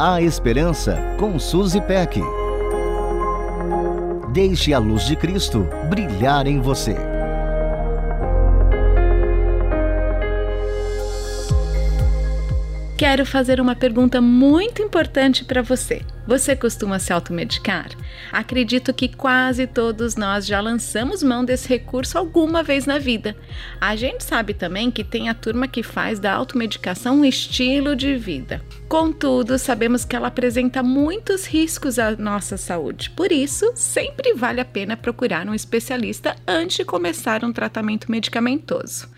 A Esperança com Suzy Peck. Deixe a luz de Cristo brilhar em você. Quero fazer uma pergunta muito importante para você. Você costuma se automedicar? Acredito que quase todos nós já lançamos mão desse recurso alguma vez na vida. A gente sabe também que tem a turma que faz da automedicação um estilo de vida. Contudo, sabemos que ela apresenta muitos riscos à nossa saúde. Por isso, sempre vale a pena procurar um especialista antes de começar um tratamento medicamentoso.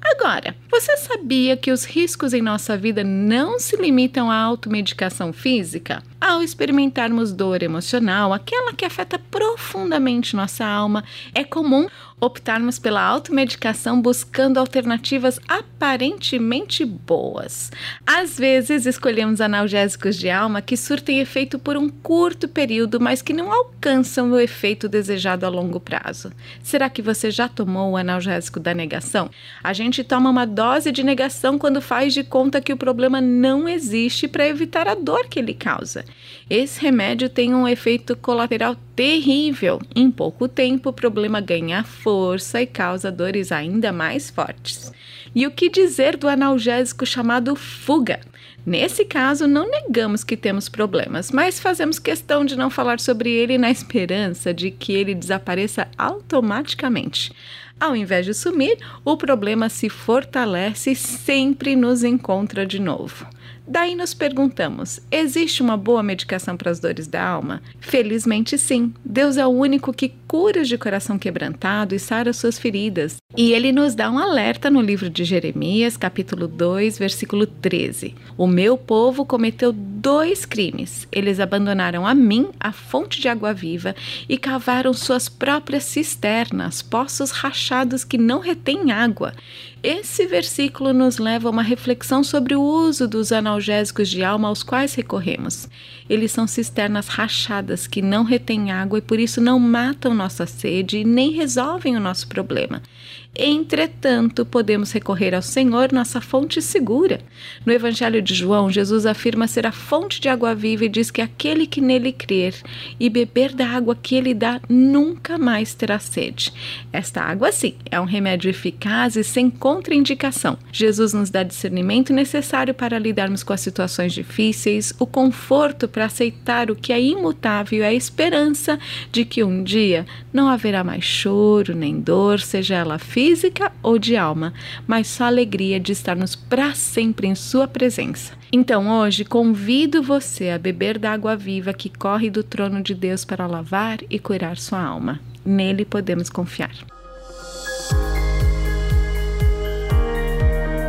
Agora, você sabia que os riscos em nossa vida não se limitam à automedicação física? Ao experimentarmos dor emocional, aquela que afeta profundamente nossa alma, é comum optarmos pela automedicação buscando alternativas aparentemente boas. Às vezes, escolhemos analgésicos de alma que surtem efeito por um curto período, mas que não alcançam o efeito desejado a longo prazo. Será que você já tomou o analgésico da negação? A gente toma uma dose de negação quando faz de conta que o problema não existe para evitar a dor que ele causa. Esse remédio tem um efeito colateral terrível. Em pouco tempo, o problema ganha força e causa dores ainda mais fortes. E o que dizer do analgésico chamado fuga? Nesse caso, não negamos que temos problemas, mas fazemos questão de não falar sobre ele na esperança de que ele desapareça automaticamente. Ao invés de sumir, o problema se fortalece e sempre nos encontra de novo. Daí nos perguntamos: existe uma boa medicação para as dores da alma? Felizmente sim. Deus é o único que cura de coração quebrantado e sara suas feridas. E ele nos dá um alerta no livro de Jeremias, capítulo 2, versículo 13. O meu povo cometeu dois crimes. Eles abandonaram a mim, a fonte de água viva, e cavaram suas próprias cisternas, poços rachados que não retêm água. Esse versículo nos leva a uma reflexão sobre o uso dos analgésicos de alma aos quais recorremos. Eles são cisternas rachadas que não retêm água e por isso não matam nossa sede e nem resolvem o nosso problema. Entretanto, podemos recorrer ao Senhor, nossa fonte segura. No Evangelho de João, Jesus afirma ser a fonte de água viva e diz que aquele que nele crer e beber da água que ele dá nunca mais terá sede. Esta água, sim, é um remédio eficaz e sem contraindicação. Jesus nos dá discernimento necessário para lidarmos com as situações difíceis, o conforto para aceitar o que é imutável a esperança de que um dia não haverá mais choro nem dor, seja ela física física ou de alma, mas só alegria de estarmos para sempre em Sua presença. Então hoje convido você a beber da água viva que corre do trono de Deus para lavar e curar sua alma. Nele podemos confiar.